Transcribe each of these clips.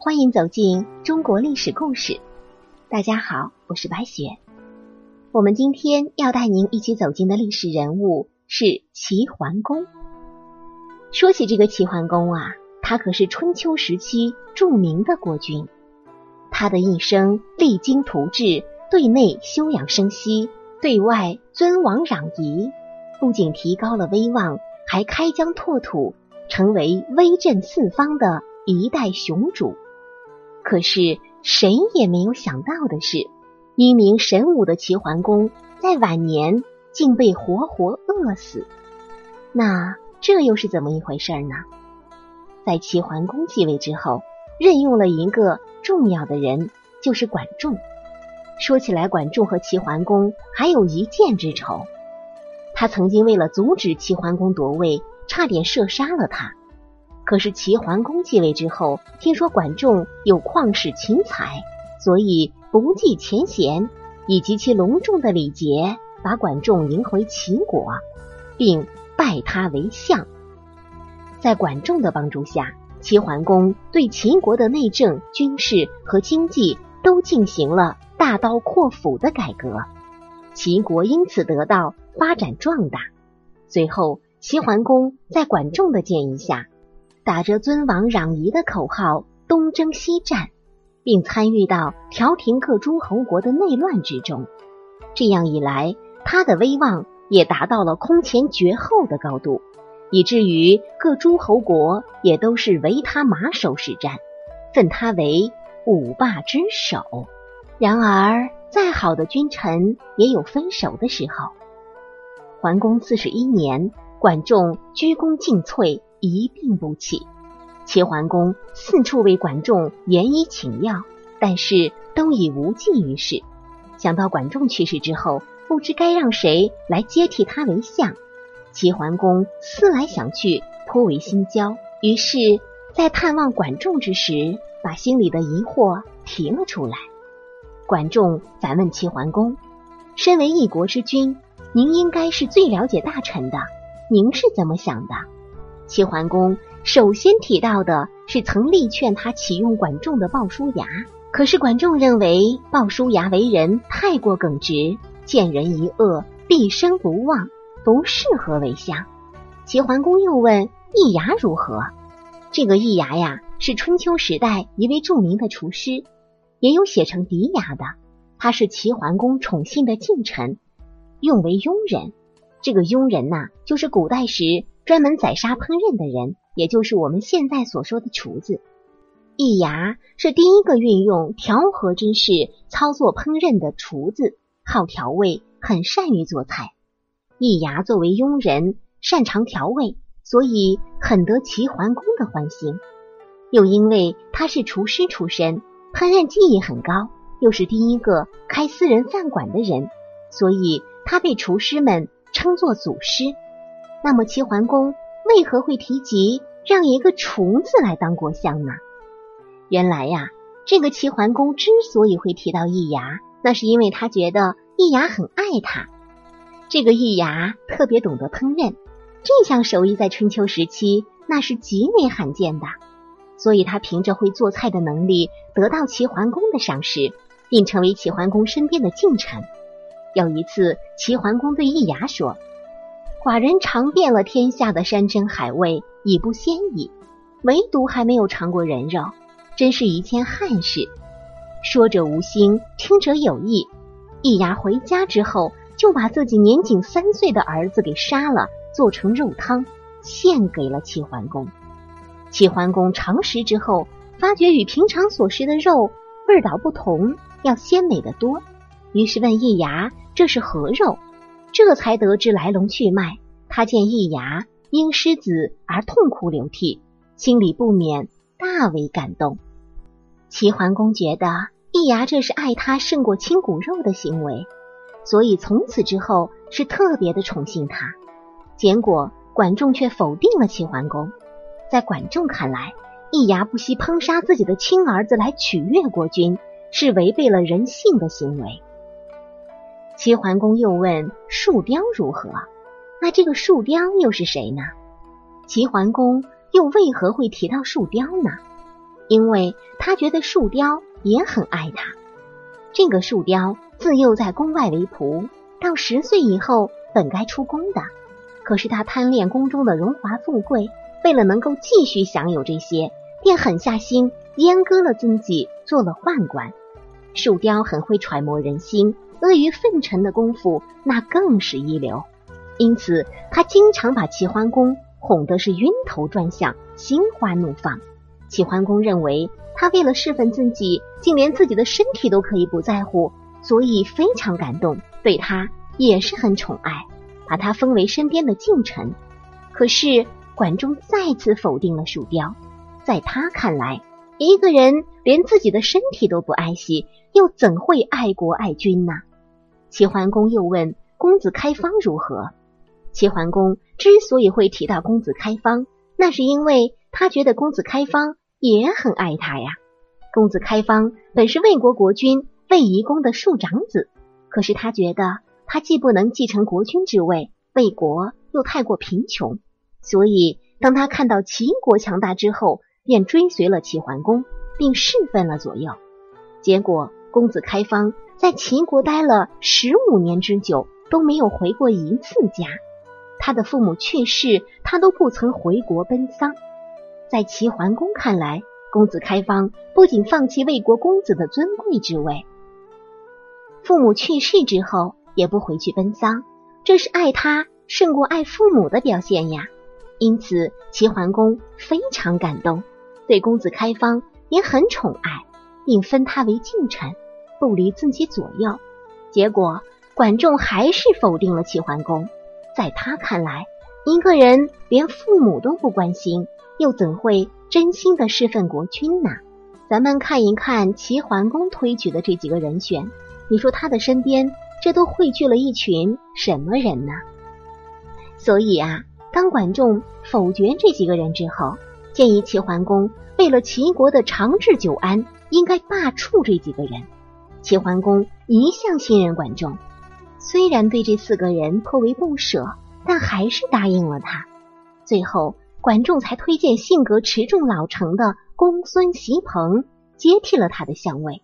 欢迎走进中国历史故事。大家好，我是白雪。我们今天要带您一起走进的历史人物是齐桓公。说起这个齐桓公啊，他可是春秋时期著名的国君。他的一生励精图治，对内休养生息，对外尊王攘夷，不仅提高了威望，还开疆拓土，成为威震四方的一代雄主。可是谁也没有想到的是，一名神武的齐桓公在晚年竟被活活饿死。那这又是怎么一回事呢？在齐桓公继位之后，任用了一个重要的人，就是管仲。说起来，管仲和齐桓公还有一箭之仇。他曾经为了阻止齐桓公夺位，差点射杀了他。可是齐桓公继位之后，听说管仲有旷世奇才，所以不计前嫌，以极其隆重的礼节，把管仲迎回齐国，并拜他为相。在管仲的帮助下，齐桓公对秦国的内政、军事和经济都进行了。大刀阔斧的改革，齐国因此得到发展壮大。随后，齐桓公在管仲的建议下，打着尊王攘夷的口号东征西战，并参与到调停各诸侯国的内乱之中。这样一来，他的威望也达到了空前绝后的高度，以至于各诸侯国也都是唯他马首是瞻，奉他为五霸之首。然而，再好的君臣也有分手的时候。桓公四十一年，管仲鞠躬尽瘁，一病不起。齐桓公四处为管仲言医请药，但是都已无济于事。想到管仲去世之后，不知该让谁来接替他为相，齐桓公思来想去，颇为心焦。于是，在探望管仲之时，把心里的疑惑提了出来。管仲反问齐桓公：“身为一国之君，您应该是最了解大臣的，您是怎么想的？”齐桓公首先提到的是曾力劝他启用管仲的鲍叔牙，可是管仲认为鲍叔牙为人太过耿直，见人一恶，毕生不忘，不适合为相。齐桓公又问易牙如何？这个易牙呀，是春秋时代一位著名的厨师。也有写成嫡牙的，他是齐桓公宠幸的近臣，用为佣人。这个佣人呐，就是古代时专门宰杀烹饪的人，也就是我们现在所说的厨子。易牙是第一个运用调和之式操作烹饪的厨子，好调味，很善于做菜。易牙作为佣人，擅长调味，所以很得齐桓公的欢心。又因为他是厨师出身。烹饪技艺很高，又是第一个开私人饭馆的人，所以他被厨师们称作祖师。那么齐桓公为何会提及让一个厨子来当国相呢？原来呀，这个齐桓公之所以会提到易牙，那是因为他觉得易牙很爱他。这个易牙特别懂得烹饪，这项手艺在春秋时期那是极为罕见的。所以他凭着会做菜的能力得到齐桓公的赏识，并成为齐桓公身边的近臣。有一次，齐桓公对易牙说：“寡人尝遍了天下的山珍海味，已不鲜矣，唯独还没有尝过人肉，真是一件憾事。”说者无心，听者有意。易牙回家之后，就把自己年仅三岁的儿子给杀了，做成肉汤，献给了齐桓公。齐桓公尝食之后，发觉与平常所食的肉味道不同，要鲜美的多。于是问易牙：“这是何肉？”这才得知来龙去脉。他见易牙因失子而痛哭流涕，心里不免大为感动。齐桓公觉得易牙这是爱他胜过亲骨肉的行为，所以从此之后是特别的宠幸他。结果管仲却否定了齐桓公。在管仲看来，易牙不惜烹杀自己的亲儿子来取悦国君，是违背了人性的行为。齐桓公又问树雕如何？那这个树雕又是谁呢？齐桓公又为何会提到树雕呢？因为他觉得树雕也很爱他。这个树雕自幼在宫外为仆，到十岁以后本该出宫的，可是他贪恋宫中的荣华富贵，为了能够继续享有这些，便狠下心阉割了自己，做了宦官。树雕很会揣摩人心，阿谀奉承的功夫那更是一流。因此，他经常把齐桓公哄得是晕头转向、心花怒放。齐桓公认为他为了侍奉自己，竟连自己的身体都可以不在乎，所以非常感动，对他也是很宠爱，把他封为身边的近臣。可是管仲再次否定了树雕，在他看来，一个人连自己的身体都不爱惜，又怎会爱国爱君呢？齐桓公又问公子开方如何？齐桓公之所以会提到公子开方，那是因为他觉得公子开方也很爱他呀。公子开方本是魏国国君魏夷公的庶长子，可是他觉得他既不能继承国君之位，魏国又太过贫穷，所以当他看到齐国强大之后，便追随了齐桓公，并侍奉了左右。结果公子开方在齐国待了十五年之久，都没有回过一次家。他的父母去世，他都不曾回国奔丧。在齐桓公看来，公子开方不仅放弃魏国公子的尊贵之位，父母去世之后也不回去奔丧，这是爱他胜过爱父母的表现呀。因此，齐桓公非常感动，对公子开方也很宠爱，并封他为近臣，不离自己左右。结果，管仲还是否定了齐桓公。在他看来，一个人连父母都不关心，又怎会真心的侍奉国君呢？咱们看一看齐桓公推举的这几个人选，你说他的身边这都汇聚了一群什么人呢？所以啊，当管仲否决这几个人之后，建议齐桓公为了齐国的长治久安，应该罢黜这几个人。齐桓公一向信任管仲。虽然对这四个人颇为不舍，但还是答应了他。最后，管仲才推荐性格持重老成的公孙袭彭接替了他的相位。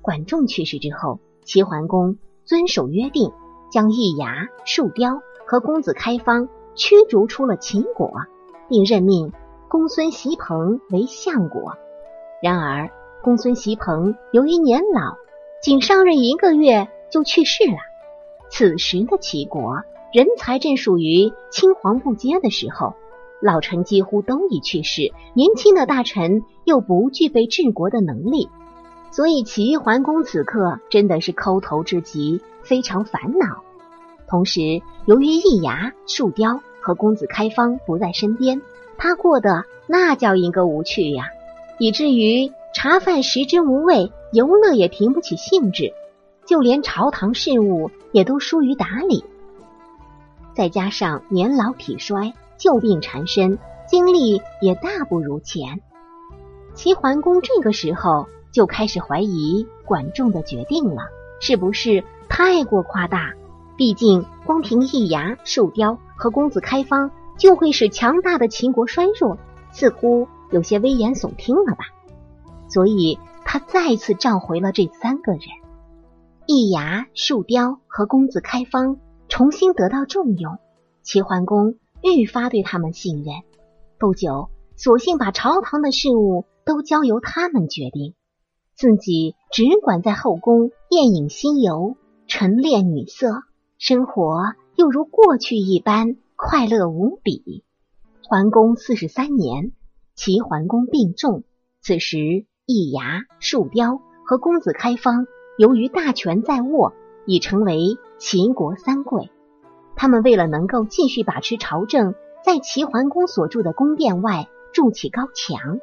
管仲去世之后，齐桓公遵守约定，将易牙、树雕和公子开方驱逐出了秦国，并任命公孙袭彭为相国。然而，公孙袭彭由于年老，仅上任一个月就去世了。此时的齐国人才正属于青黄不接的时候，老臣几乎都已去世，年轻的大臣又不具备治国的能力，所以齐桓公此刻真的是抠头至极，非常烦恼。同时，由于易牙、树雕和公子开方不在身边，他过得那叫一个无趣呀，以至于茶饭食之无味，游乐也提不起兴致。就连朝堂事务也都疏于打理，再加上年老体衰、旧病缠身，精力也大不如前。齐桓公这个时候就开始怀疑管仲的决定了，是不是太过夸大？毕竟光凭易牙、树雕和公子开方就会使强大的秦国衰弱，似乎有些危言耸听了吧？所以他再次召回了这三个人。易牙、树雕和公子开方重新得到重用，齐桓公愈发对他们信任。不久，索性把朝堂的事务都交由他们决定，自己只管在后宫宴饮新游、晨练女色，生活又如过去一般快乐无比。桓公四十三年，齐桓公病重，此时易牙、树雕和公子开方。由于大权在握，已成为秦国三贵。他们为了能够继续把持朝政，在齐桓公所住的宫殿外筑起高墙，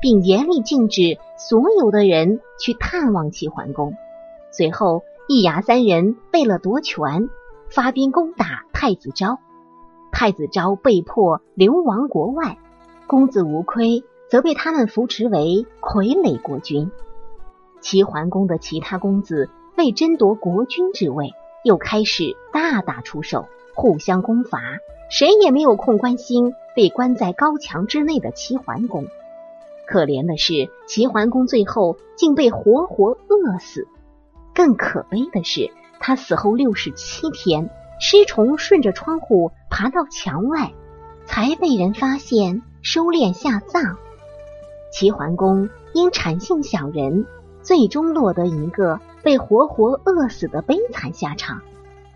并严厉禁止所有的人去探望齐桓公。随后，易牙三人为了夺权，发兵攻打太子昭。太子昭被迫流亡国外，公子无亏则被他们扶持为傀儡国君。齐桓公的其他公子为争夺国君之位，又开始大打出手，互相攻伐，谁也没有空关心被关在高墙之内的齐桓公。可怜的是，齐桓公最后竟被活活饿死。更可悲的是，他死后六十七天，尸虫顺着窗户爬到墙外，才被人发现，收敛下葬。齐桓公因产性小人，最终落得一个被活活饿死的悲惨下场。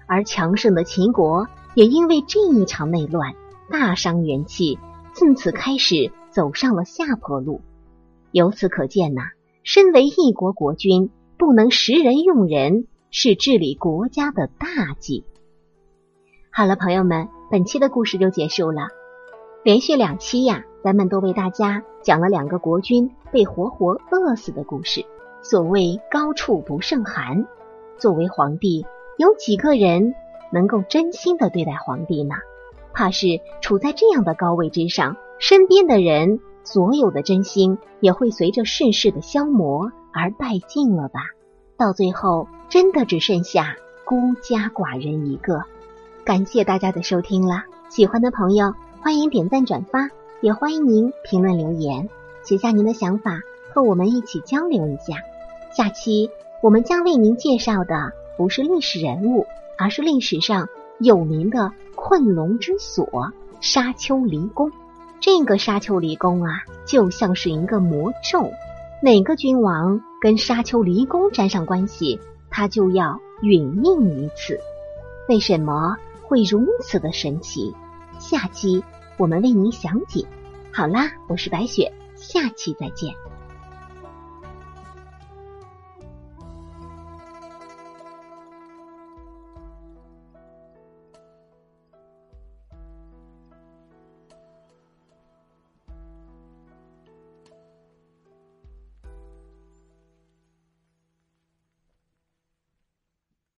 而强盛的秦国也因为这一场内乱大伤元气，自此开始走上了下坡路。由此可见呐，身为一国国君。不能识人用人是治理国家的大忌。好了，朋友们，本期的故事就结束了。连续两期呀，咱们都为大家讲了两个国君被活活饿死的故事。所谓高处不胜寒，作为皇帝，有几个人能够真心的对待皇帝呢？怕是处在这样的高位之上，身边的人所有的真心也会随着世事的消磨。而殆尽了吧？到最后，真的只剩下孤家寡人一个。感谢大家的收听了，喜欢的朋友欢迎点赞转发，也欢迎您评论留言，写下您的想法，和我们一起交流一下。下期我们将为您介绍的不是历史人物，而是历史上有名的困龙之所——沙丘离宫。这个沙丘离宫啊，就像是一个魔咒。哪个君王跟沙丘离宫沾上关系，他就要殒命于此。为什么会如此的神奇？下期我们为您详解。好啦，我是白雪，下期再见。